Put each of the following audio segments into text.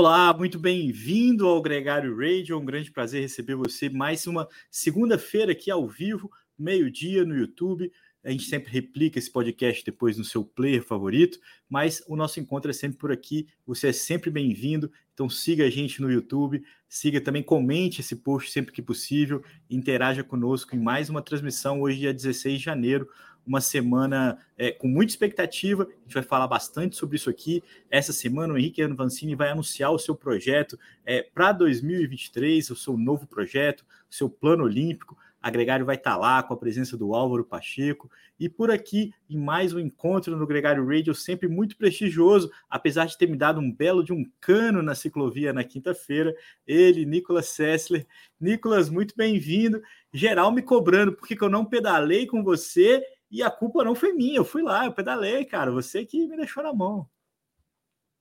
Olá, muito bem-vindo ao Gregário Radio. É um grande prazer receber você mais uma segunda-feira aqui ao vivo, meio-dia no YouTube. A gente sempre replica esse podcast depois no seu player favorito, mas o nosso encontro é sempre por aqui. Você é sempre bem-vindo. Então siga a gente no YouTube, siga também, comente esse post sempre que possível, interaja conosco em mais uma transmissão hoje, dia 16 de janeiro, uma semana é, com muita expectativa. A gente vai falar bastante sobre isso aqui. Essa semana, o Henrique Vancini vai anunciar o seu projeto é, para 2023, o seu novo projeto, o seu plano olímpico. A Gregário vai estar tá lá com a presença do Álvaro Pacheco. E por aqui, em mais um encontro no Gregário Radio, sempre muito prestigioso, apesar de ter me dado um belo de um cano na ciclovia na quinta-feira. Ele, Nicolas Sessler. Nicolas, muito bem-vindo. Geral me cobrando, porque eu não pedalei com você e a culpa não foi minha, eu fui lá, eu pedalei, cara. Você que me deixou na mão.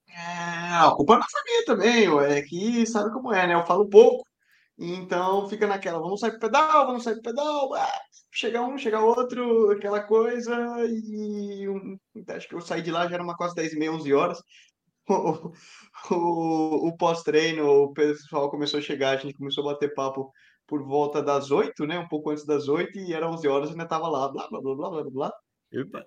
É, a culpa não foi minha também, é que sabe como é, né? Eu falo pouco, então fica naquela, vamos sair pro pedal, vamos sair pro pedal, ah, chega um, chega outro, aquela coisa, e um, acho que eu saí de lá já era uma quase 10 e meia, 11 horas. O, o, o pós-treino, o pessoal começou a chegar, a gente começou a bater papo por volta das oito, né? Um pouco antes das oito, e era 11 horas e ainda estava lá, blá, blá, blá, blá, blá, blá. Epa.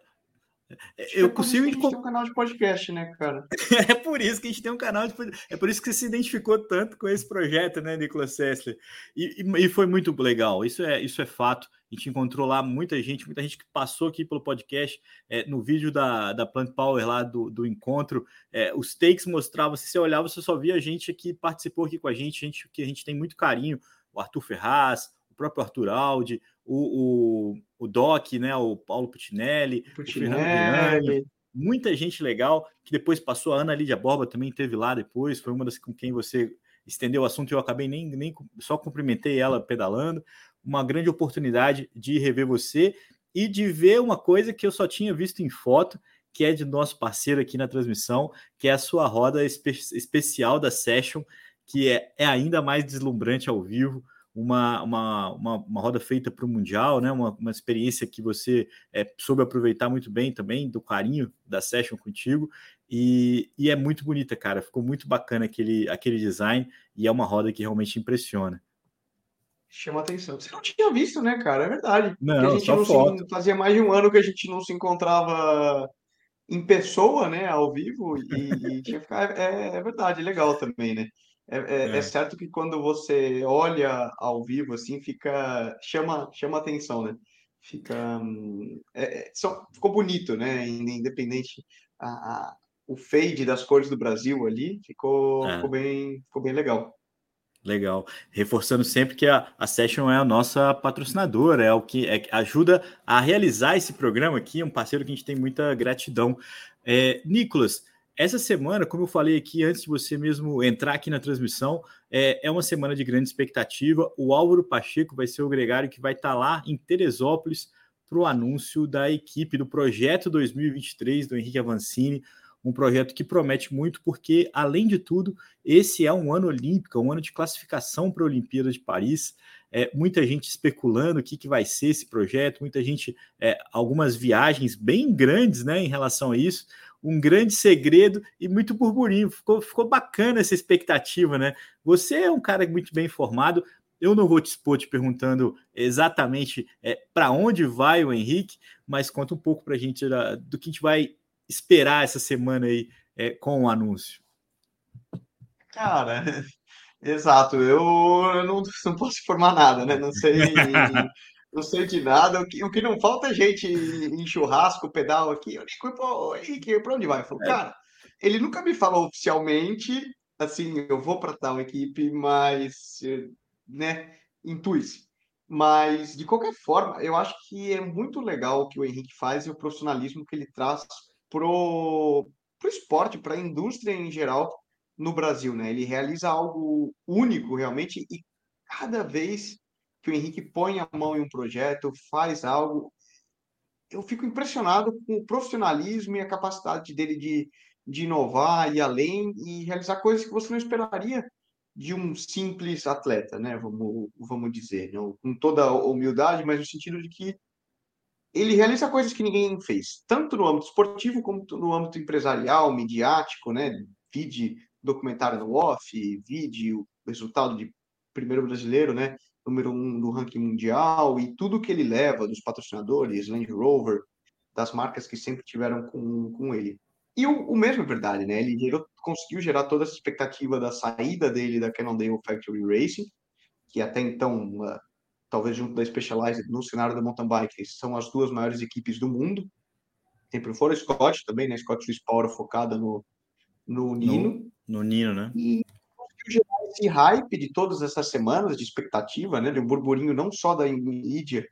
Eu é consigo. A gente tem um canal de podcast, né, cara? é por isso que a gente tem um canal de É por isso que você se identificou tanto com esse projeto, né, Nicolas Sessler? E, e, e, foi muito legal. Isso é, isso é fato. A gente encontrou lá muita gente, muita gente que passou aqui pelo podcast. É, no vídeo da, da Plant Power lá do, do encontro, é, os takes mostravam, se você olhava, você só via gente que participou aqui com a gente, gente que a gente tem muito carinho o Arthur Ferraz, o próprio Arthur Aldi, o, o, o Doc, né, o Paulo Putinelli, Putinelli. o Fernando Guilherme, muita gente legal, que depois passou, a Ana Lídia Borba também teve lá depois, foi uma das com quem você estendeu o assunto, eu acabei nem, nem só cumprimentei ela pedalando, uma grande oportunidade de rever você e de ver uma coisa que eu só tinha visto em foto, que é de nosso parceiro aqui na transmissão, que é a sua roda espe especial da Session, que é, é ainda mais deslumbrante ao vivo, uma, uma, uma, uma roda feita para o Mundial, né? uma, uma experiência que você é, soube aproveitar muito bem também, do carinho da session contigo, e, e é muito bonita, cara. Ficou muito bacana aquele, aquele design, e é uma roda que realmente impressiona. Chama atenção. Você não tinha visto, né, cara? É verdade. Não, a gente não. Se, fazia mais de um ano que a gente não se encontrava em pessoa, né, ao vivo, e, e tinha que ficar. É, é verdade, legal também, né? É, é, é. é, certo que quando você olha ao vivo, assim, fica chama chama atenção, né? Fica é, é só, ficou bonito, né? Independente a, a, o fade das cores do Brasil ali ficou, é. ficou bem ficou bem legal. Legal. Reforçando sempre que a, a Session é a nossa patrocinadora, é o que é, ajuda a realizar esse programa aqui, é um parceiro que a gente tem muita gratidão. É, Nicolas, essa semana, como eu falei aqui antes de você mesmo entrar aqui na transmissão, é, é uma semana de grande expectativa. O Álvaro Pacheco vai ser o gregário que vai estar lá em Teresópolis para o anúncio da equipe do projeto 2023 do Henrique Avancini, um projeto que promete muito, porque, além de tudo, esse é um ano olímpico, um ano de classificação para a Olimpíada de Paris. É, muita gente especulando o que, que vai ser esse projeto, muita gente, é, algumas viagens bem grandes né, em relação a isso um grande segredo e muito burburinho. Ficou, ficou bacana essa expectativa, né? Você é um cara muito bem informado. Eu não vou te expor te perguntando exatamente é, para onde vai o Henrique, mas conta um pouco para a gente da, do que a gente vai esperar essa semana aí é, com o anúncio. Cara, exato. Eu, eu não, não posso informar nada, né? Não sei não sei de nada. O que, o que não falta é gente em churrasco, pedal aqui. Eu digo, Henrique, pra onde vai? Eu falo, é. cara, ele nunca me falou oficialmente, assim, eu vou para tal equipe, mas, né, intui-se. Mas, de qualquer forma, eu acho que é muito legal o que o Henrique faz e o profissionalismo que ele traz pro, pro esporte, para a indústria em geral no Brasil, né? Ele realiza algo único, realmente, e cada vez que o Henrique põe a mão em um projeto, faz algo. Eu fico impressionado com o profissionalismo e a capacidade dele de, de inovar e além e realizar coisas que você não esperaria de um simples atleta, né? Vamos, vamos dizer, com toda humildade, mas no sentido de que ele realiza coisas que ninguém fez, tanto no âmbito esportivo como no âmbito empresarial, midiático, né? Vide documentário no off, vídeo, resultado de primeiro brasileiro, né? Número um no ranking mundial e tudo que ele leva dos patrocinadores, Land Rover, das marcas que sempre tiveram com, com ele. E o, o mesmo é verdade, né? Ele gerou, conseguiu gerar toda essa expectativa da saída dele da Cannondale Factory Racing, que até então, uh, talvez junto da Specialized no cenário da mountain bike, são as duas maiores equipes do mundo. Sempre foram Scott também, né? Scott Swiss Power focada no, no Nino. No, no Nino, né? E gerar esse hype de todas essas semanas de expectativa, né? De um burburinho não só da mídia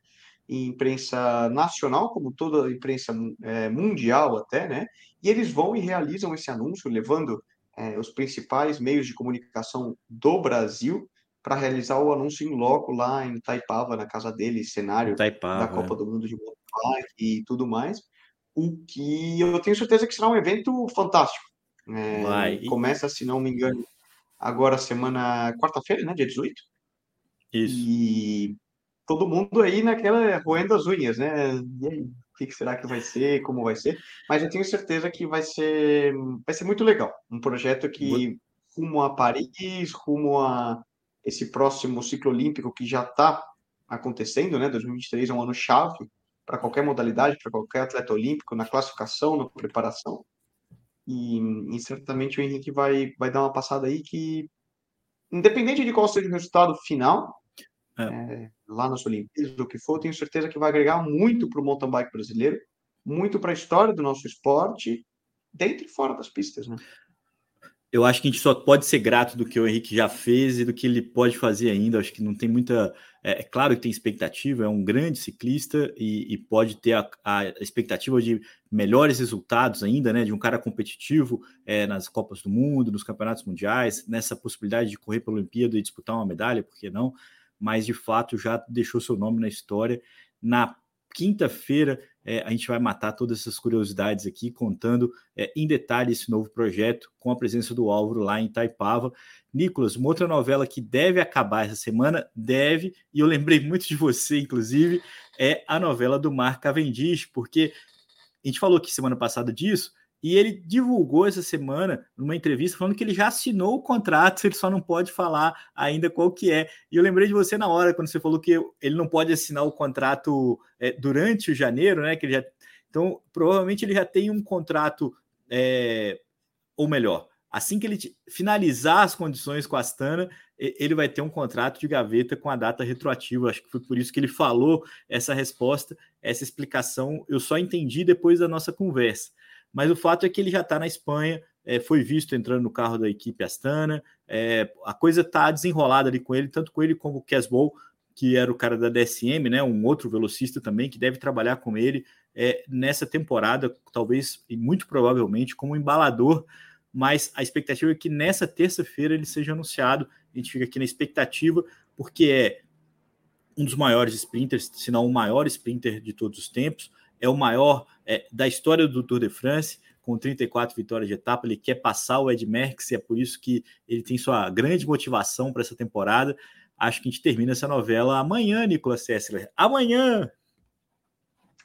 e imprensa nacional, como toda a imprensa é, mundial até, né? E eles vão e realizam esse anúncio, levando é, os principais meios de comunicação do Brasil para realizar o anúncio em loco lá em Taipava, na casa dele, cenário Taipava, da Copa é. do Mundo de mountain e tudo mais. O que eu tenho certeza que será um evento fantástico. É. Começa, se não me engano, agora semana quarta-feira, né, dia 18. Isso. E todo mundo aí naquela roendo as unhas, né? E aí, o que será que vai ser, como vai ser? Mas eu tenho certeza que vai ser, vai ser muito legal. Um projeto que rumo a Paris, rumo a esse próximo ciclo olímpico que já está acontecendo, né? 2023 é um ano chave para qualquer modalidade, para qualquer atleta olímpico, na classificação, na preparação. E, e, certamente o Henrique vai, vai dar uma passada aí que, independente de qual seja o resultado final, é. É, lá nas Olimpíadas, do que for, tenho certeza que vai agregar muito para o mountain bike brasileiro, muito para a história do nosso esporte, dentro e fora das pistas, né? Eu acho que a gente só pode ser grato do que o Henrique já fez e do que ele pode fazer ainda. Acho que não tem muita. É, é claro que tem expectativa, é um grande ciclista e, e pode ter a, a, expectativa de melhores resultados ainda, né? De um cara competitivo é, nas Copas do Mundo, nos campeonatos mundiais, nessa possibilidade de correr pela Olimpíada e disputar uma medalha, por que não? mas de fato já deixou seu nome na história. Na quinta-feira é, a gente vai matar todas essas curiosidades aqui, contando é, em detalhe esse novo projeto, com a presença do Álvaro lá em Taipava. Nicolas, uma outra novela que deve acabar essa semana, deve, e eu lembrei muito de você, inclusive, é a novela do Mark Cavendish, porque a gente falou aqui semana passada disso, e ele divulgou essa semana, numa entrevista, falando que ele já assinou o contrato, ele só não pode falar ainda qual que é. E eu lembrei de você na hora, quando você falou que ele não pode assinar o contrato é, durante o janeiro, né? Que ele já... Então, provavelmente ele já tem um contrato, é... ou melhor, assim que ele finalizar as condições com a Astana, ele vai ter um contrato de gaveta com a data retroativa. Acho que foi por isso que ele falou essa resposta, essa explicação. Eu só entendi depois da nossa conversa mas o fato é que ele já está na Espanha, é, foi visto entrando no carro da equipe Astana, é, a coisa está desenrolada ali com ele, tanto com ele como o Casbowl, que era o cara da DSM, né, um outro velocista também, que deve trabalhar com ele é, nessa temporada, talvez e muito provavelmente como embalador, mas a expectativa é que nessa terça-feira ele seja anunciado, a gente fica aqui na expectativa, porque é um dos maiores sprinters, se não o maior sprinter de todos os tempos, é o maior é, da história do Tour de France, com 34 vitórias de etapa. Ele quer passar o Ed Merckx e é por isso que ele tem sua grande motivação para essa temporada. Acho que a gente termina essa novela amanhã, Nicolas Sessler. Amanhã!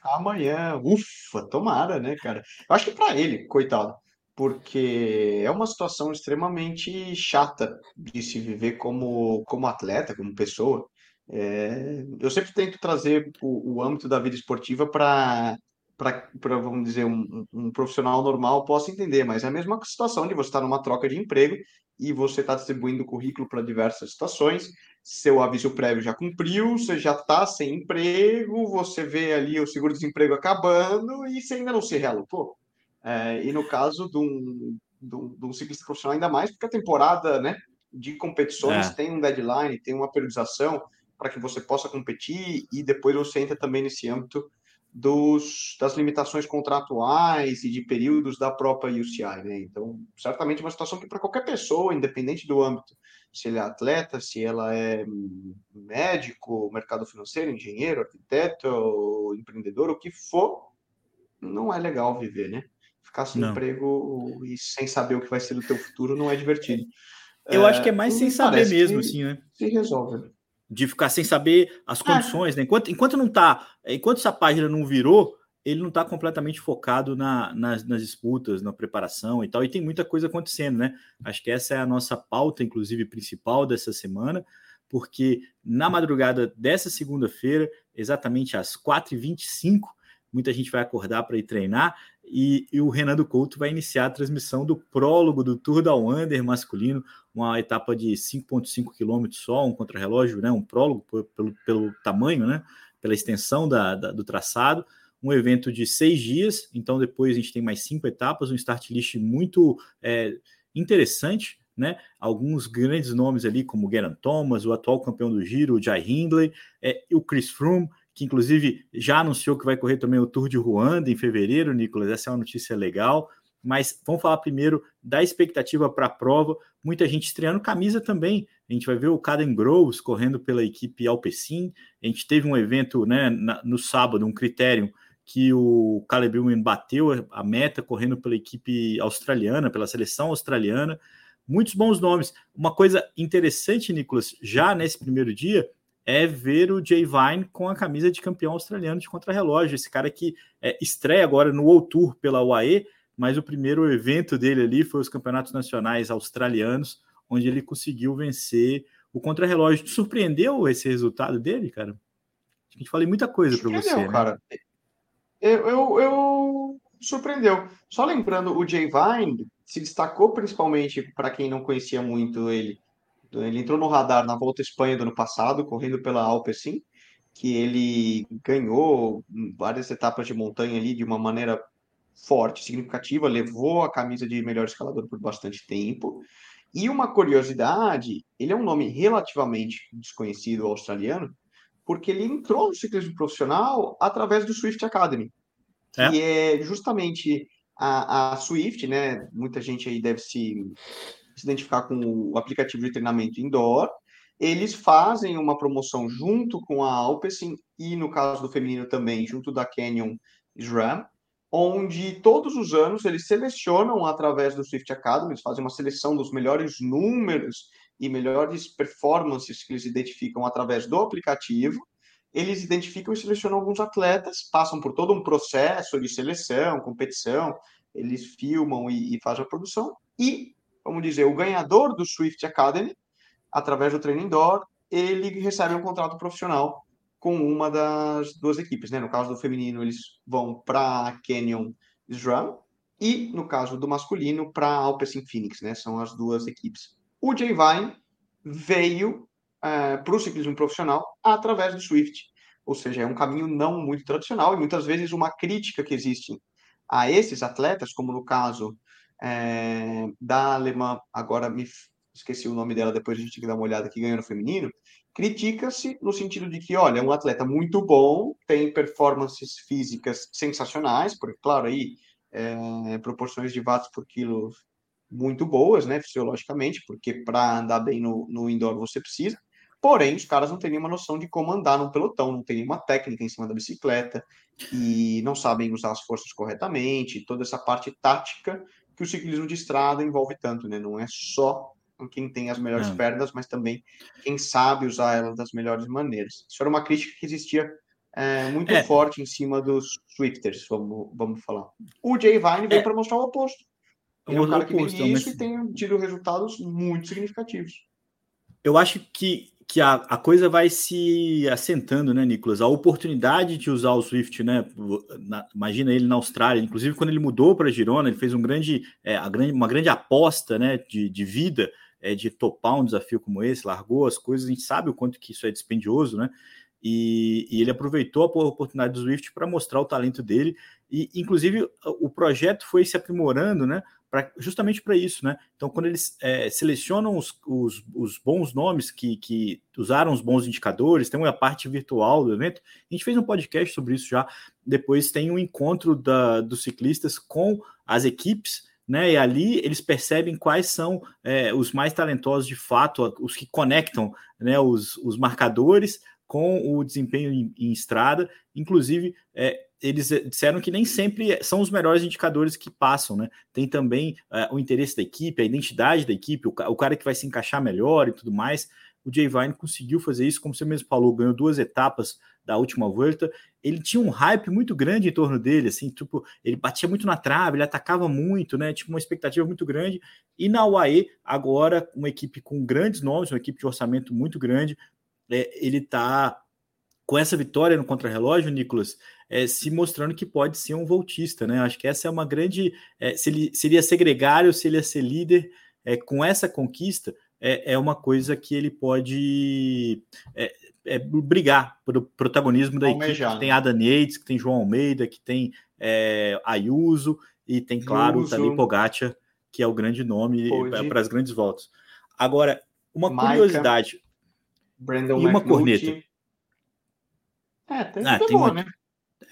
Amanhã, ufa, tomara, né, cara? Eu acho que para ele, coitado, porque é uma situação extremamente chata de se viver como, como atleta, como pessoa. É, eu sempre tento trazer o, o âmbito da vida esportiva para para, vamos dizer, um, um, profissional normal possa entender, mas é a mesma situação de você estar numa troca de emprego e você está distribuindo currículo para diversas situações, seu aviso prévio já cumpriu, você já está sem emprego, você vê ali o seguro-desemprego acabando e você ainda não se realocou. É, e no caso de um, de, um, de um ciclista profissional, ainda mais porque a temporada né, de competições é. tem um deadline, tem uma periodização, para que você possa competir e depois você entra também nesse âmbito dos, das limitações contratuais e de períodos da própria UCI, né? Então, certamente uma situação que para qualquer pessoa, independente do âmbito, se ele é atleta, se ela é médico, mercado financeiro, engenheiro, arquiteto, empreendedor, o que for, não é legal viver, né? Ficar sem não. emprego e sem saber o que vai ser do teu futuro não é divertido. Eu é, acho que é mais sem saber mesmo, assim, né? Se resolve. De ficar sem saber as ah. condições, né? Enquanto, enquanto não tá, enquanto essa página não virou, ele não está completamente focado na, nas, nas, disputas, na preparação e tal, e tem muita coisa acontecendo, né? Acho que essa é a nossa pauta, inclusive, principal dessa semana, porque na madrugada dessa segunda-feira, exatamente às 4h25, muita gente vai acordar para ir treinar, e, e, o Renan Couto vai iniciar a transmissão do prólogo do Tour da Wander masculino, uma etapa de 5,5 km só, um contrarrelógio, né, um prólogo pelo, pelo tamanho, né, pela extensão da, da, do traçado, um evento de seis dias, então depois a gente tem mais cinco etapas, um start list muito é, interessante, né? Alguns grandes nomes ali, como Geraint Thomas, o atual campeão do Giro, o Jai Hindley, é, o Chris Froome, que inclusive já anunciou que vai correr também o Tour de Ruanda em fevereiro, Nicolas. Essa é uma notícia legal. Mas vamos falar primeiro da expectativa para a prova. Muita gente estreando camisa também. A gente vai ver o Caden Groves correndo pela equipe Alpecin. A gente teve um evento né, na, no sábado, um critério que o Caleb Ewan bateu a meta correndo pela equipe australiana, pela seleção australiana. Muitos bons nomes. Uma coisa interessante, Nicolas, já nesse primeiro dia, é ver o Jay Vine com a camisa de campeão australiano de contrarrelógio. Esse cara que é, estreia agora no World Tour pela UAE, mas o primeiro evento dele ali foi os campeonatos nacionais australianos, onde ele conseguiu vencer o contrarrelógio. Surpreendeu esse resultado dele, cara? A gente falei muita coisa para você. Né? cara. Eu, eu, eu, surpreendeu. Só lembrando, o Jay Vine se destacou principalmente para quem não conhecia muito ele ele entrou no radar na Volta à Espanha do ano passado, correndo pela Alpecin, que ele ganhou várias etapas de montanha ali de uma maneira forte, significativa, levou a camisa de melhor escalador por bastante tempo. E uma curiosidade, ele é um nome relativamente desconhecido australiano, porque ele entrou no ciclismo profissional através do Swift Academy, que é, é justamente a, a Swift, né? Muita gente aí deve se se identificar com o aplicativo de treinamento indoor. Eles fazem uma promoção junto com a Alpecin e, no caso do feminino também, junto da Canyon SRAM, onde todos os anos eles selecionam através do Swift Academy, eles fazem uma seleção dos melhores números e melhores performances que eles identificam através do aplicativo. Eles identificam e selecionam alguns atletas, passam por todo um processo de seleção, competição, eles filmam e, e fazem a produção, e vamos dizer, o ganhador do Swift Academy, através do treino indoor, ele recebe um contrato profissional com uma das duas equipes. Né? No caso do feminino, eles vão para a Canyon SRAM e, no caso do masculino, para a Alpecin Phoenix. Né? São as duas equipes. O Jay Vine veio é, para o ciclismo profissional através do Swift. Ou seja, é um caminho não muito tradicional e muitas vezes uma crítica que existe a esses atletas, como no caso é, da alemã, agora me esqueci o nome dela, depois a gente tem que dar uma olhada que ganhou no feminino, critica-se no sentido de que, olha, é um atleta muito bom, tem performances físicas sensacionais, porque, claro, aí, é, proporções de watts por quilo muito boas, né, fisiologicamente, porque para andar bem no, no indoor você precisa, porém, os caras não têm nenhuma noção de como andar num pelotão, não tem nenhuma técnica em cima da bicicleta, e não sabem usar as forças corretamente, toda essa parte tática que o ciclismo de estrada envolve tanto, né? Não é só quem tem as melhores é. pernas, mas também quem sabe usar elas das melhores maneiras. Isso era uma crítica que existia é, muito é. forte em cima dos Swifters, vamos, vamos falar. O Jay Vine veio é. para mostrar o oposto. Ele é um cara que vem isso e tem tido resultados muito significativos. Eu acho que que a, a coisa vai se assentando, né, Nicolas? A oportunidade de usar o Swift, né? Na, imagina ele na Austrália, inclusive quando ele mudou para Girona, ele fez um grande, é, grande, uma grande aposta, né, de, de vida, é, de topar um desafio como esse, largou as coisas, a gente sabe o quanto que isso é dispendioso, né? E, e ele aproveitou a oportunidade do Swift para mostrar o talento dele, e inclusive o projeto foi se aprimorando, né? pra, justamente para isso, né? Então, quando eles é, selecionam os, os, os, bons nomes que, que usaram os bons indicadores, tem uma parte virtual do evento, a gente fez um podcast sobre isso já. Depois tem um encontro da, dos ciclistas com as equipes, né? E ali eles percebem quais são é, os mais talentosos de fato, os que conectam né, os, os marcadores com o desempenho em, em estrada. Inclusive, é, eles disseram que nem sempre são os melhores indicadores que passam, né? Tem também é, o interesse da equipe, a identidade da equipe, o, o, cara que vai se encaixar melhor e tudo mais. O Jay Vine conseguiu fazer isso, como você mesmo falou, ganhou duas etapas da última volta, ele tinha um hype muito grande em torno dele, assim, tipo, ele batia muito na trave, ele atacava muito, né? Tipo, uma expectativa muito grande. E na UAE, agora, uma equipe com grandes nomes, uma equipe de orçamento muito grande, é, ele tá com essa vitória no contrarrelógio, Nicolas, é, se mostrando que pode ser um voltista, né? Acho que essa é uma grande. É, se ele seria ser gregário, se ele ia ser líder, é, com essa conquista, é, é uma coisa que ele pode é, é, brigar pelo protagonismo da equipe. Que tem Adam Yates, que tem João Almeida, que tem é, Ayuso e tem, claro, o Tadej Pogacar, que é o grande nome para as grandes voltas. Agora, uma Maica, curiosidade. Brandon e uma corneta. É, tem ah, tem bom, uma... né?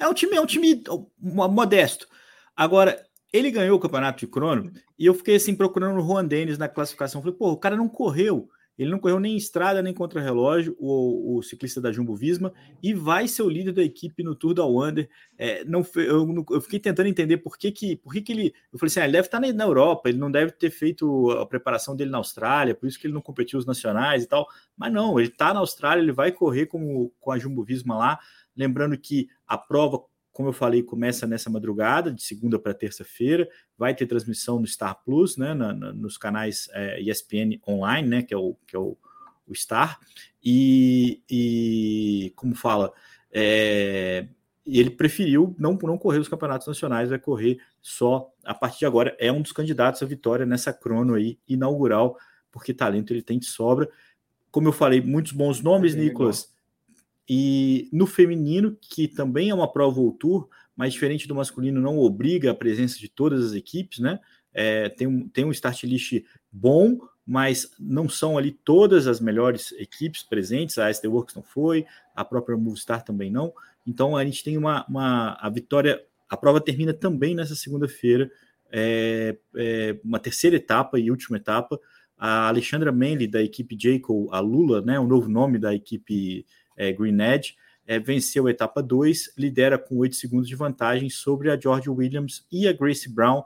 É um time, é um time modesto. Agora, ele ganhou o campeonato de crono e eu fiquei assim procurando o Juan Dennis na classificação. Falei, pô, o cara não correu. Ele não correu nem estrada nem contra relógio, o, o, ciclista da Jumbo Visma, e vai ser o líder da equipe no Tour da Wander. É, não, eu, eu, fiquei tentando entender por que, que, por que, que ele. Eu falei assim: ah, ele deve estar na, na, Europa, ele não deve ter feito a preparação dele na Austrália, por isso que ele não competiu os nacionais e tal. Mas não, ele está na Austrália, ele vai correr com, com a Jumbo Visma lá. Lembrando que a prova como eu falei, começa nessa madrugada, de segunda para terça-feira. Vai ter transmissão no Star Plus, né, na, na, nos canais é, ESPN Online, né, que é o, que é o, o Star. E, e, como fala, é, ele preferiu não, não correr os campeonatos nacionais, vai correr só a partir de agora. É um dos candidatos à vitória nessa crono aí inaugural, porque talento ele tem de sobra. Como eu falei, muitos bons nomes, é Nicolas. E no feminino, que também é uma prova ou tour, mas diferente do masculino, não obriga a presença de todas as equipes, né? É, tem, um, tem um start list bom, mas não são ali todas as melhores equipes presentes. A SD Works não foi, a própria Movistar também não. Então a gente tem uma, uma a vitória. A prova termina também nessa segunda-feira, é, é, uma terceira etapa e última etapa. A Alexandra Manley, da equipe Jayco, a Lula, né, o novo nome da equipe é, Green Edge, é, venceu a etapa 2, lidera com 8 segundos de vantagem sobre a George Williams e a Grace Brown.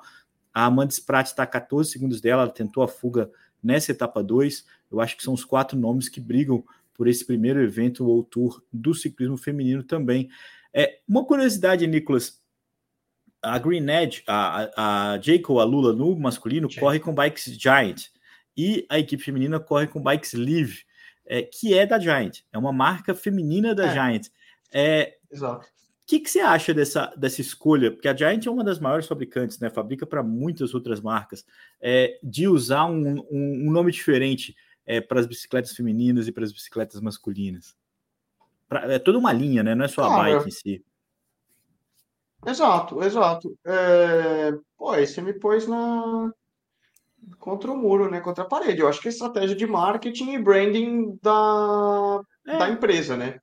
A Amanda Spratt está a 14 segundos dela, ela tentou a fuga nessa etapa 2. Eu acho que são os quatro nomes que brigam por esse primeiro evento ou tour do ciclismo feminino também. É, uma curiosidade, Nicolas, a Green Edge, a, a Jacob, a Lula no masculino, corre com bikes Giant e a equipe feminina corre com bikes Live é, que é da Giant, é uma marca feminina da é. Giant. É, Exato. O que, que você acha dessa, dessa escolha? Porque a Giant é uma das maiores fabricantes, né? Fabrica para muitas outras marcas, é, de usar um, um, um nome diferente é, para as bicicletas femininas e para as bicicletas masculinas. Pra, é toda uma linha, né? Não é só a bike em si. Exato, exato. É... Pô, aí você me pôs na, contra o muro, né? Contra a parede. Eu acho que é estratégia de marketing e branding da, é. da empresa, né?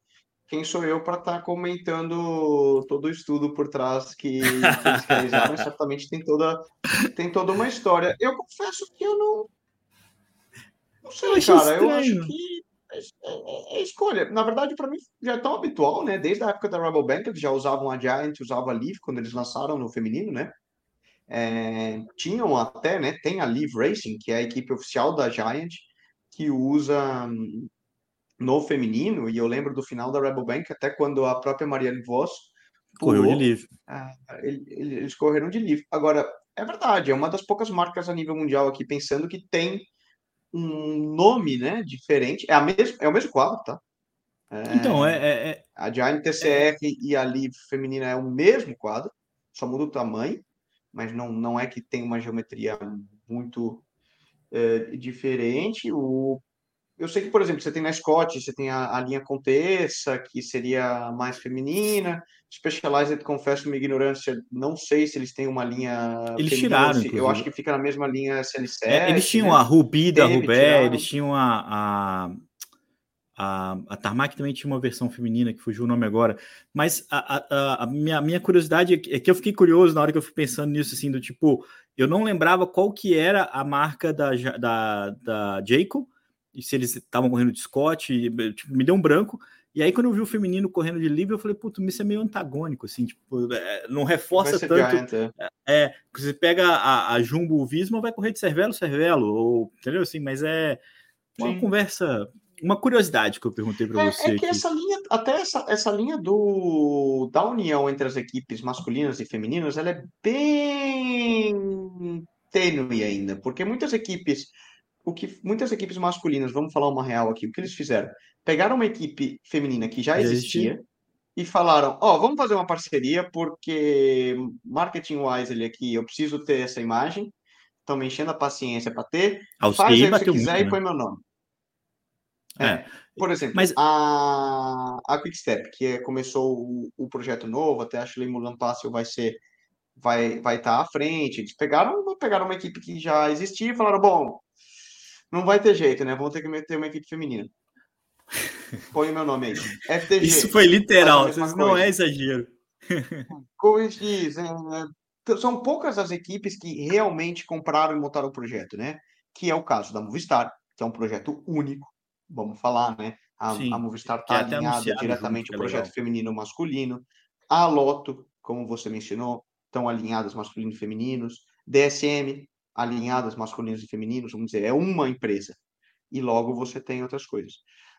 Quem sou eu para estar tá comentando todo o estudo por trás que, que eles realizaram? certamente tem toda, tem toda uma história. Eu confesso que eu não. Não sei, eu cara. Eu acho que é, é, é, escolha. Na verdade, para mim já é tão habitual, né? Desde a época da Rabobank, eles já usavam a Giant, usavam a Leaf quando eles lançaram no feminino, né? É, tinham até, né, tem a Live Racing, que é a equipe oficial da Giant, que usa hum, no feminino, e eu lembro do final da Rebel Bank, até quando a própria Marianne Voss correu de livre. Ah, eles correram de livre. Agora, é verdade, é uma das poucas marcas a nível mundial aqui pensando que tem um nome, né, diferente. É, a mesmo, é o mesmo quadro, tá? É, então, é, é, é A Giant TCR e a Live feminina é o mesmo quadro, só muda o tamanho mas não, não é que tem uma geometria muito é, diferente. O, eu sei que, por exemplo, você tem na Scott, você tem a, a linha Contessa, que seria mais feminina. Specialized, confesso minha ignorância, não sei se eles têm uma linha. Eles feminina, tiraram. Se, eu acho que fica na mesma linha SL7. É, eles tinham né? a Ruby da Rubé, eles tinham a, a a, a Tarmac também tinha uma versão feminina que fugiu o nome agora. Mas a, a, a minha, minha curiosidade é que eu fiquei curioso na hora que eu fui pensando nisso, assim, do tipo, eu não lembrava qual que era a marca da, da, da Jayco, e se eles estavam correndo de Scott, e, tipo, me deu um branco. E aí, quando eu vi o feminino correndo de livre, eu falei, puto, isso é meio antagônico, assim, tipo, é, não reforça tanto. Giant, é. é, é você pega a, a Jumbo Visma, vai correr de Cervelo, Cervelo, ou, entendeu? Assim, mas é uma Sim. conversa uma curiosidade que eu perguntei para É, você. é que aqui. essa linha, até essa, essa linha do, da união entre as equipes masculinas e femininas, ela é bem tênue ainda, porque muitas equipes, o que muitas equipes masculinas, vamos falar uma real aqui, o que eles fizeram? Pegaram uma equipe feminina que já existia existia. e falaram, ó, vamos fazer uma parceria porque marketing wise ele aqui, eu preciso ter essa imagem, estão me enchendo a paciência para ter, A faz aí o que quiser muito, e né? põe meu nome. É, É, por exemplo, mas a, a Quickstep, que é- começou o, o projeto novo, até a Shirley Mulan Passo vai ser, vai vai estar à frente. Eles pegaram, pegaram uma equipe que já existia e falaram, bom, não vai ter jeito, né? Vamos ter que meter uma equipe feminina. Põe o meu nome aí. FTG, isso foi literal, isso não é exagero. Corrigis, é, é, são poucas as equipes que realmente compraram e montaram o projeto, né? Que é o caso da Movistar, que é um projeto único, vamos falar, né? A, a Sim, Movistar que é está até alinhada diretamente junto, que é projeto legal. feminino masculino. A Loto, como você mencionou, estão alinhadas masculinos e femininos. DSM, alinhadas masculinos e femininos, vamos dizer, é uma empresa. E logo você tem outras coisas.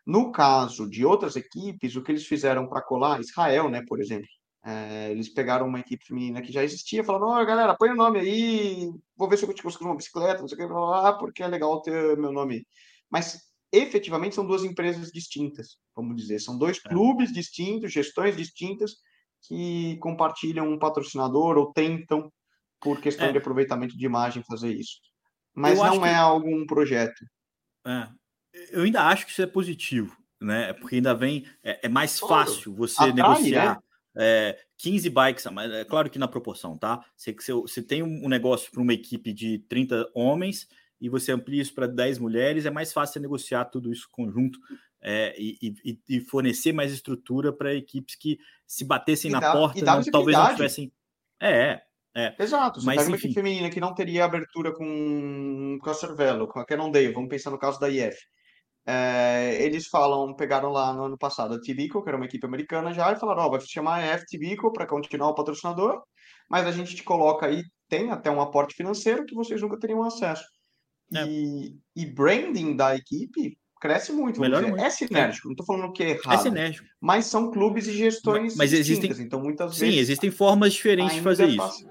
No caso de outras equipes, o que eles fizeram para colar, Israel, né, por exemplo, é, eles pegaram uma equipe feminina que já existia, falaram, ó, galera, põe o nome aí, vou ver se eu te consigo uma bicicleta, não sei o que, blá, blá, blá, porque é legal ter meu nome. Mas, efetivamente, são duas empresas distintas, vamos dizer. São dois É. clubes distintos, gestões distintas, que compartilham um patrocinador ou tentam, por questão É. de aproveitamento de imagem, fazer isso. Mas Eu não que- é algum projeto. É, eu ainda acho que isso é positivo, né? Porque ainda vem. É, é mais Claro. fácil você Atrai, negociar né? é, 15 bikes, mas é claro que na proporção, tá? Você, você, você tem um negócio para uma equipe de 30 homens e você amplia isso para 10 mulheres, é mais fácil negociar tudo isso conjunto é, e, e- e fornecer mais estrutura para equipes que se batessem na porta, e não- talvez não tivessem. É, é. Exato, você Mas, pega uma equipe feminina que não teria abertura com, com a Cervelo, com a Cannondale, vamos pensar no caso da IF. É, eles falam, pegaram lá no ano passado a Tibico, que era uma equipe americana já, e falaram, ó, vai se chamar EF Tibico para continuar o patrocinador, mas a gente te coloca aí, tem até um aporte financeiro que vocês nunca teriam acesso. É. E, e branding da equipe cresce muito, muito. É sinérgico, não estou falando que é É errado, sinérgico. mas são clubes e gestões Mas existem- distintas, então muitas Sim, vezes existem formas diferentes de fazer tá isso.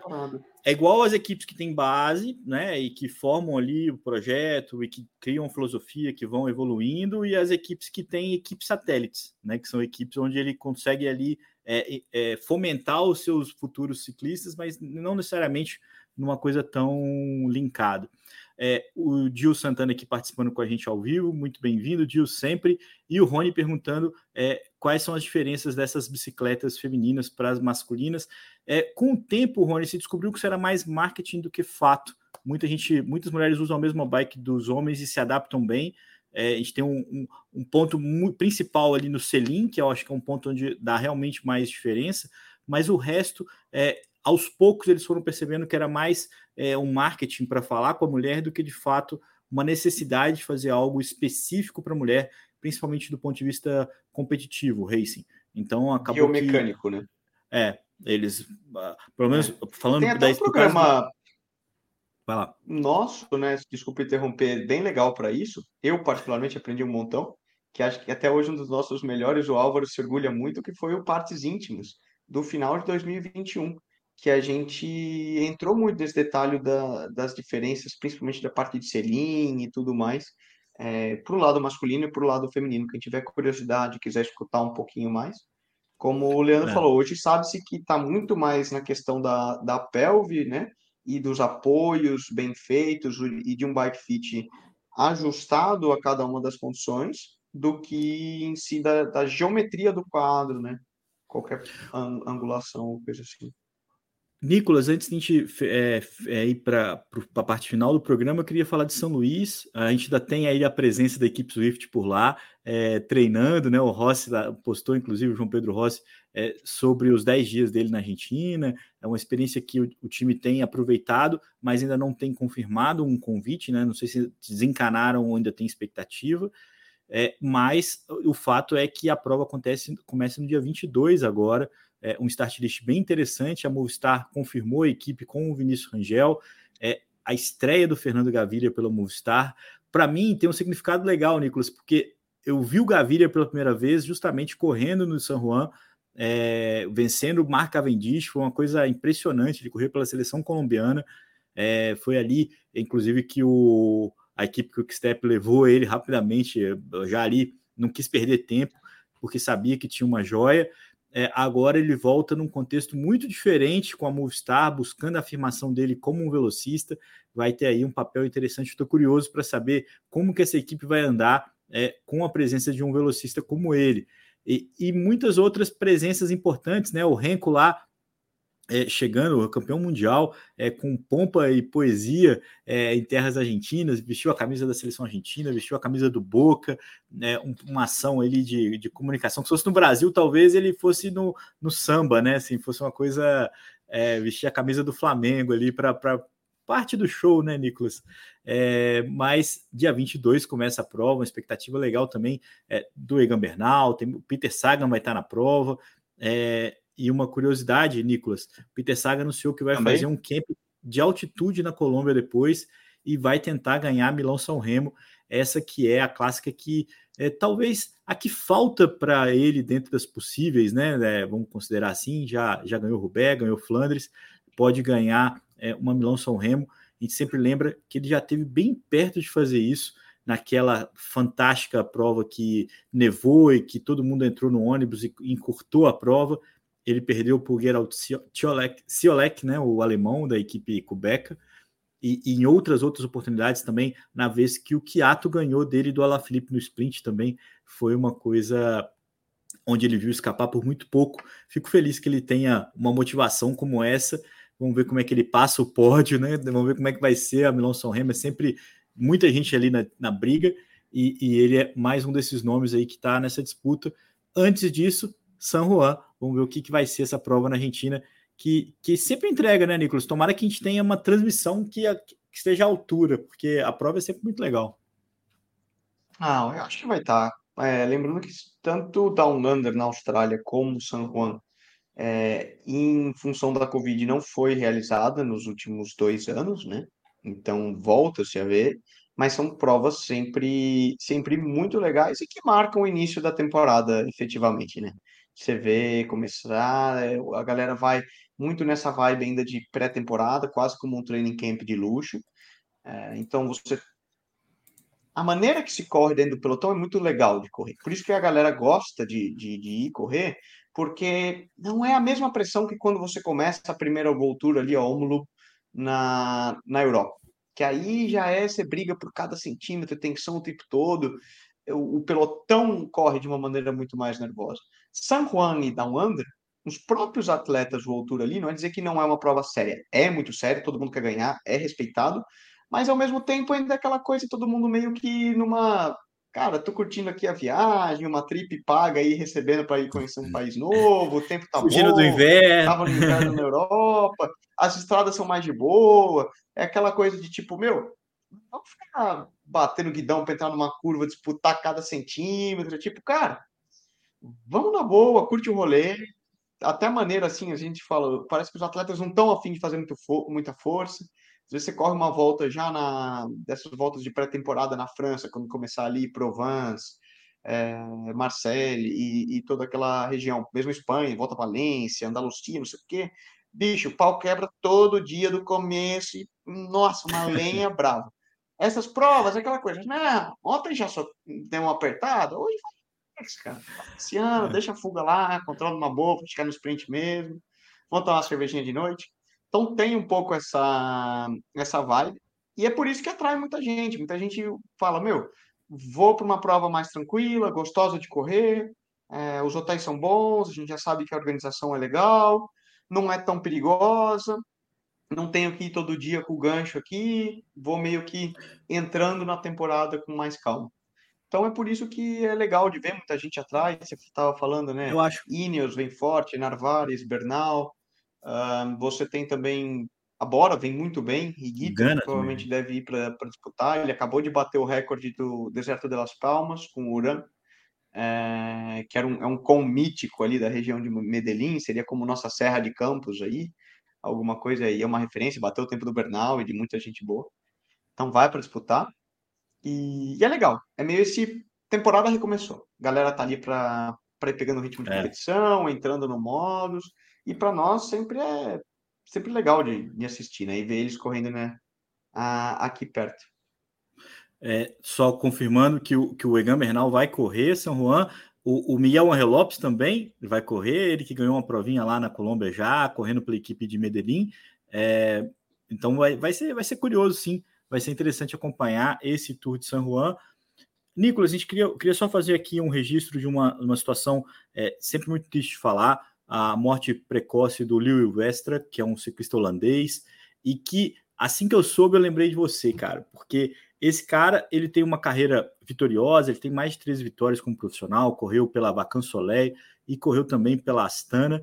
É igual as equipes que têm base, né, e que formam ali o projeto e que criam filosofia, que vão evoluindo, e as equipes que têm equipes satélites, né, que são equipes onde ele consegue ali é, é, fomentar os seus futuros ciclistas, mas não necessariamente numa coisa tão linkada. É, o Dil Santana aqui participando com a gente ao vivo, muito bem-vindo, Dil, sempre. E o Rony perguntando é, quais são as diferenças dessas bicicletas femininas para as masculinas. É, com o tempo, Rony, se descobriu que isso era mais marketing do que fato. Muita gente, muitas mulheres usam a mesma bike dos homens e se adaptam bem. É, a gente tem um, um, um ponto muito principal ali no selim, que eu acho que é um ponto onde dá realmente mais diferença, mas o resto, é, aos poucos, eles foram percebendo que era mais é, um marketing para falar com a mulher do que de fato uma necessidade de fazer algo específico para a mulher, principalmente do ponto de vista competitivo, racing. Então acabou Biomecânico, que, né? É, eles, uh, pelo menos É. falando Tem até um programa Vai lá. nosso, né? Desculpa interromper, bem legal para isso. Eu, particularmente, aprendi um montão, que acho que até hoje um dos nossos melhores, o Álvaro se orgulha muito, que foi o Partes Íntimas, do final de 2021, que a gente entrou muito nesse detalhe da, das diferenças, principalmente da parte de selim e tudo mais, é, para o lado masculino e para o lado feminino. Quem tiver curiosidade, quiser escutar um pouquinho mais, como o Leandro É. falou, hoje sabe-se que está muito mais na questão da, da pelve, né? E dos apoios bem feitos e de um bike fit ajustado a cada uma das condições, do que em si da, da geometria do quadro, né? Qualquer an- angulação ou coisa assim. Nicolas, antes de a gente é, é, ir para a parte final do programa, eu queria falar de São Luís. A gente ainda tem aí a presença da equipe Swift por lá, é, treinando, né? O Rossi postou, inclusive, o João Pedro Rossi, é, sobre os 10 dias dele na Argentina. É uma experiência que o, o, time tem aproveitado, mas ainda não tem confirmado um convite, né? Não sei se desencanaram ou ainda tem expectativa. É, mas o fato é que a prova acontece, começa no dia 22 agora, é, um start list bem interessante. A Movistar confirmou a equipe com o Vinícius Rangel. É, a estreia do Fernando Gaviria pela Movistar, para mim, tem um significado legal, Nicolas, porque eu vi o Gaviria pela primeira vez justamente correndo no San Juan, é, vencendo o Mark Cavendish, foi uma coisa impressionante, ele correr pela seleção colombiana, é, foi ali, inclusive, que o, a equipe Quickstep levou ele rapidamente, já ali não quis perder tempo, porque sabia que tinha uma joia, é, agora ele volta num contexto muito diferente com a Movistar, buscando a afirmação dele como um velocista, vai ter aí um papel interessante, estou curioso para saber como que essa equipe vai andar é, com a presença de um velocista como ele. E, e muitas outras presenças importantes, né? O Renko lá é, chegando, campeão mundial, é, com pompa e poesia é, em terras argentinas, vestiu a camisa da seleção argentina, vestiu a camisa do Boca, né, um, uma ação ali de, de comunicação. Se fosse no Brasil, talvez ele fosse no, no samba, né? Assim, fosse uma coisa, é, vestir a camisa do Flamengo ali para parte do show, né, Nicolas? É, mas dia 22 começa a prova, uma expectativa legal também é, do Egan Bernal, tem, o Peter Sagan vai estar na prova. É, e uma curiosidade, Nicolas, Peter Sagan anunciou que vai também? fazer um camp de altitude na Colômbia depois e vai tentar ganhar Milão-São Remo, essa que é a clássica que é, talvez a que falta para ele dentro das possíveis, né? É, vamos considerar assim, já, já ganhou Roubaix, ganhou Flandres, pode ganhar é, uma Milão-São Remo. A gente sempre lembra que ele já teve bem perto de fazer isso naquela fantástica prova que nevou e que todo mundo entrou no ônibus e encurtou a prova. Ele perdeu o Gerald Ciolek, né, o alemão da equipe cubeca, e, e, em outras outras oportunidades também, na vez que o Kiato ganhou dele do Alaphilippe no sprint também, foi uma coisa onde ele viu escapar por muito pouco. Fico feliz que ele tenha uma motivação como essa. Vamos ver como é que ele passa o pódio, né? Vamos ver como é que vai ser a Milão São Remo. É sempre muita gente ali na, na briga e, e, ele é mais um desses nomes aí que está nessa disputa. Antes disso, San Juan. Vamos ver o que, que vai ser essa prova na Argentina, que, que sempre entrega, né, Nicolas? Tomara que a gente tenha uma transmissão que, a, que esteja à altura, porque a prova é sempre muito legal. Ah, eu acho que vai estar. Tá. É, lembrando que tanto Down Under na Austrália como San Juan, é, em função da Covid, não foi realizada nos últimos dois anos, né? Então volta-se a ver mas são provas sempre, sempre muito legais e que marcam o início da temporada, efetivamente, né? Você vê começar, é, a galera vai muito nessa vibe ainda de pré-temporada, quase como um training camp de luxo. É, então você a maneira que se corre dentro do pelotão é muito legal de correr. Por isso que a galera gosta de, de, de, ir correr, porque não é a mesma pressão que quando você começa a primeira voltura ali, ó, Omloop, na, na Europa que aí já é, você briga por cada centímetro, tensão o tempo todo, o, o pelotão corre de uma maneira muito mais nervosa. San Juan e Down Under, os próprios atletas do altura ali, não é dizer que não é uma prova séria, é muito séria, todo mundo quer ganhar, é respeitado, mas ao mesmo tempo ainda é aquela coisa, todo mundo meio que numa cara, tô curtindo aqui a viagem, uma trip paga aí, recebendo para ir conhecer um país novo, o tempo tá Fugindo bom, do inverno. Tava no inverno na Europa, as estradas são mais de boa, é aquela coisa de tipo, meu, vamos ficar batendo guidão para entrar numa curva, disputar cada centímetro, tipo, cara, vamos na boa, curte o rolê, até a maneira assim, a gente fala, parece que os atletas não estão afim de fazer muito fo muita força, às vezes você corre uma volta já na dessas voltas de pré-temporada na França, quando começar ali Provence, é, Marseille e, e, toda aquela região, mesmo Espanha, volta Valência, Andalucia, não sei o quê. Bicho, o pau quebra todo dia do começo e, nossa, uma lenha brava. Essas provas, aquela coisa, não, ontem já só deu uma apertada, hoje vai, cara, esse ano, deixa a fuga lá, controla uma boa, ficar no sprint mesmo, vamos tomar uma cervejinha de noite. Então tem um pouco essa, essa vibe. E é por isso que atrai muita gente. Muita gente fala, meu, vou para uma prova mais tranquila, gostosa de correr, é, os hotéis são bons, a gente já sabe que a organização é legal, não é tão perigosa, não tenho que ir todo dia com o gancho aqui, vou meio que entrando na temporada com mais calma. Então é por isso que é legal de ver muita gente atrás. Você estava falando, né? Eu acho. Ineos vem forte, Narvares, Bernal. Uh, você tem também a Bora, vem muito bem. Higuita provavelmente também. deve ir para disputar. Ele acabou de bater o recorde do Deserto de Las Palmas com o Uran, é, que era um, é um com mítico ali da região de Medellín, seria como nossa Serra de Campos aí, alguma coisa aí, é uma referência, bateu o tempo do Bernal e de muita gente boa. Então vai para disputar. E, e, é legal, é meio esse temporada recomeçou. A galera tá ali para ir pegando o ritmo de é. competição, entrando no modus. E para nós sempre é sempre legal de, de assistir, né? E ver eles correndo né, a, aqui perto. É, só confirmando que o, que o Egan Bernal vai correr, São Juan. O, o Miguel Angel Lopes também vai correr, ele que ganhou uma provinha lá na Colômbia já, correndo pela equipe de Medellín. É, então vai, vai, ser, vai ser curioso, sim. Vai ser interessante acompanhar esse Tour de São Juan. Nicolas, a gente queria, queria só fazer aqui um registro de uma, uma situação é, sempre muito triste de falar, a morte precoce do Lewis Westra, que é um ciclista holandês, e que assim que eu soube, eu lembrei de você, cara, porque esse cara, ele tem uma carreira vitoriosa, ele tem mais de três vitórias como profissional, correu pela Vacan Soleil e correu também pela Astana,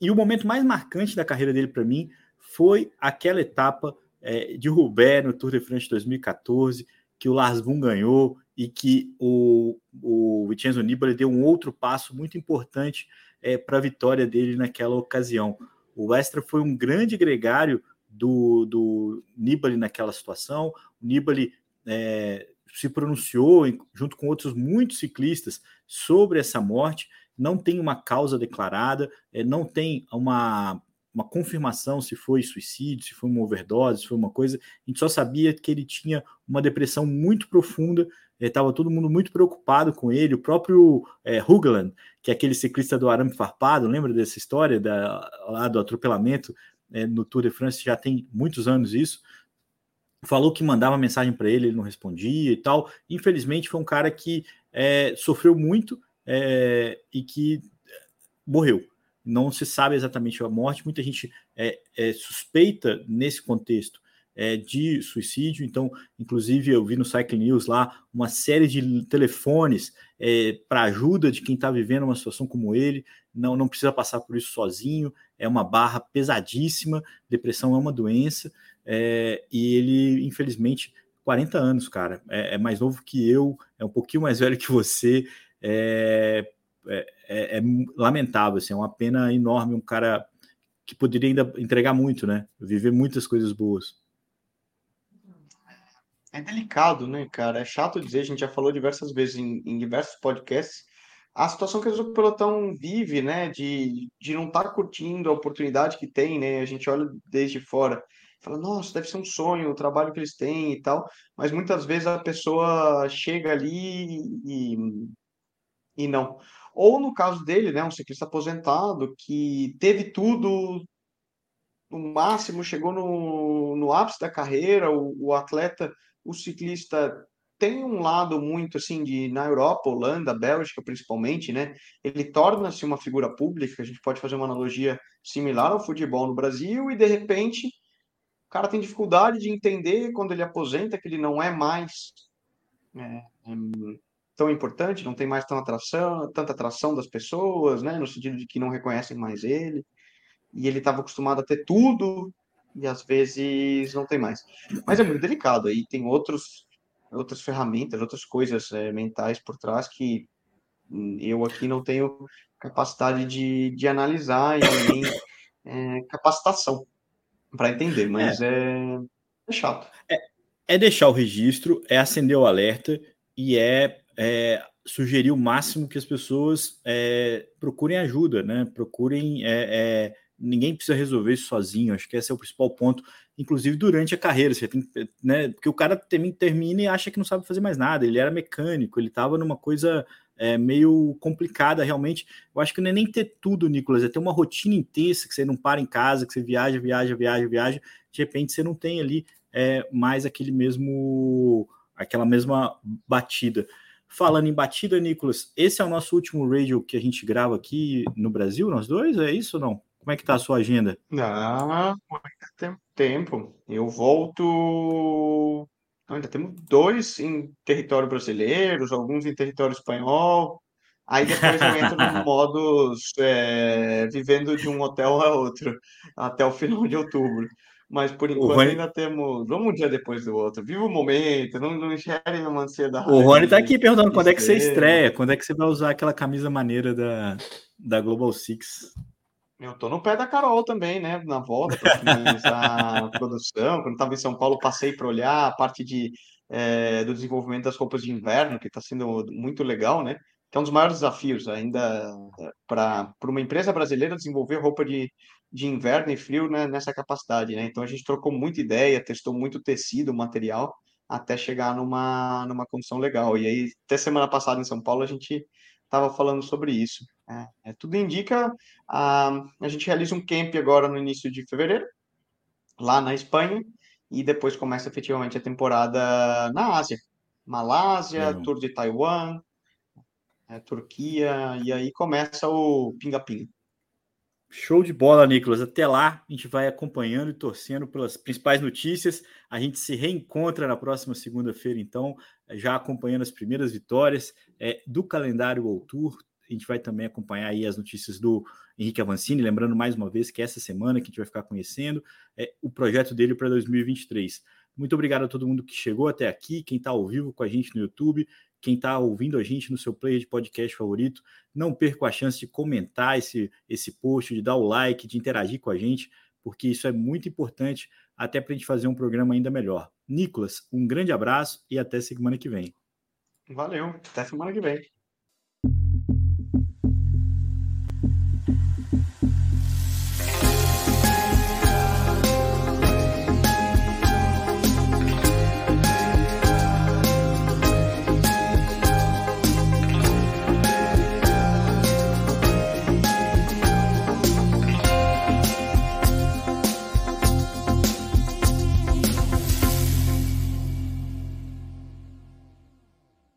e o momento mais marcante da carreira dele para mim foi aquela etapa é, de Roubaix no Tour de France 2014, que o Lars Boom ganhou e que o, o Vincenzo Nibali deu um outro passo muito importante é, para a vitória dele naquela ocasião. O Extra foi um grande gregário do, do Nibali naquela situação. O Nibali é, se pronunciou, junto com outros muitos ciclistas, sobre essa morte. Não tem uma causa declarada, é, não tem uma uma confirmação se foi suicídio, se foi uma overdose, se foi uma coisa. A gente só sabia que ele tinha uma depressão muito profunda, estava todo mundo muito preocupado com ele. O próprio é, Hugland, que é aquele ciclista do arame farpado, lembra dessa história da, lá do atropelamento é, no Tour de France? Já tem muitos anos isso. Falou que mandava mensagem para ele, ele não respondia e tal. Infelizmente, foi um cara que é, sofreu muito e que morreu não se sabe exatamente a morte, muita gente é, é suspeita nesse contexto é, de suicídio, então, inclusive, eu vi no Cycling News lá uma série de telefones é, para ajuda de quem está vivendo uma situação como ele, não, não precisa passar por isso sozinho, é uma barra pesadíssima, depressão é uma doença, é, e ele, infelizmente, 40 anos, cara, é, é, mais novo que eu, é um pouquinho mais velho que você, é, é, é, é, lamentável, assim, é uma pena enorme um cara que poderia ainda entregar muito, né? Viver muitas coisas boas. É delicado, né, cara? É chato dizer, a gente já falou diversas vezes em, em diversos podcasts, a situação que o pelotão vive, né, de, de não estar tá curtindo a oportunidade que tem, né? A gente olha desde fora, fala, nossa, deve ser um sonho, o trabalho que eles têm e tal, mas muitas vezes a pessoa chega ali e, e não. Ou no caso dele, né, um ciclista aposentado que teve tudo no máximo, chegou no, no ápice da carreira, o, o atleta, o ciclista tem um lado muito assim de na Europa, Holanda, Bélgica principalmente, né? Ele torna-se uma figura pública, a gente pode fazer uma analogia similar ao futebol no Brasil e de repente o cara tem dificuldade de entender quando ele aposenta que ele não é mais é, tão importante, não tem mais tanta atração, tanta atração das pessoas, né? No sentido de que não reconhecem mais ele. E ele estava acostumado a ter tudo e às vezes não tem mais. Mas é muito delicado. Aí tem outros, outras ferramentas, outras coisas é, mentais por trás que eu aqui não tenho capacidade de, de analisar e nem é, capacitação para entender. Mas é, é, é chato. É, é deixar o registro, é acender o alerta e é é, sugerir o máximo que as pessoas é, procurem ajuda, né? Procurem. É, é, ninguém precisa resolver isso sozinho. Acho que esse é o principal ponto, inclusive durante a carreira. Você tem, né? Porque o cara termina e acha que não sabe fazer mais nada. Ele era mecânico, ele estava numa coisa é, meio complicada realmente. Eu acho que não é nem ter tudo, Nicolas, é ter uma rotina intensa que você não para em casa, que você viaja, viaja, viaja, viaja. De repente você não tem ali é, mais aquele mesmo, aquela mesma batida. Falando em batida, Nicolas, esse é o nosso último radio que a gente grava aqui no Brasil, nós dois? É isso ou não? Como é que tá a sua agenda? Não, ainda tem tempo. Eu volto. Ainda temos dois em território brasileiro, alguns em território espanhol. Aí depois eu entro no modo é, vivendo de um hotel a outro, até o final de outubro. Mas por enquanto Rony... ainda temos. Vamos um dia depois do outro. Viva o momento, não, não enxerguem uma ansiedade. O Rony tá aqui perguntando quando é que você estreia, quando é que você vai usar aquela camisa maneira da, da Global Six. Eu tô no pé da Carol também, né? Na volta para finalizar a produção. Quando estava em São Paulo, passei para olhar a parte de é, do desenvolvimento das roupas de inverno, que está sendo muito legal, né? Que é um dos maiores desafios ainda para uma empresa brasileira desenvolver roupa de, de inverno e frio né, nessa capacidade, né? Então a gente trocou muita ideia, testou muito tecido, material, até chegar numa, numa condição legal. E aí, até semana passada em São Paulo, a gente estava falando sobre isso. É, é, tudo indica, a, a gente realiza um camp agora no início de fevereiro, lá na Espanha, e depois começa efetivamente a temporada na Ásia. Malásia, Tour de Taiwan, é, Turquia, e aí começa o pinga-pinga. Show de bola, Nicolas. Até lá, a gente vai acompanhando e torcendo pelas principais notícias. A gente se reencontra na próxima segunda-feira, então, já acompanhando as primeiras vitórias é, do calendário World Tour. A gente vai também acompanhar aí as notícias do Henrique Avancini, lembrando mais uma vez que essa semana que a gente vai ficar conhecendo é o projeto dele para 2023. Muito obrigado a todo mundo que chegou até aqui, quem está ao vivo com a gente no YouTube, quem está ouvindo a gente no seu player de podcast favorito, não perca a chance de comentar esse, esse post, de dar o like, de interagir com a gente, porque isso é muito importante até para a gente fazer um programa ainda melhor. Nicolas, um grande abraço e até semana que vem. Valeu, até semana que vem.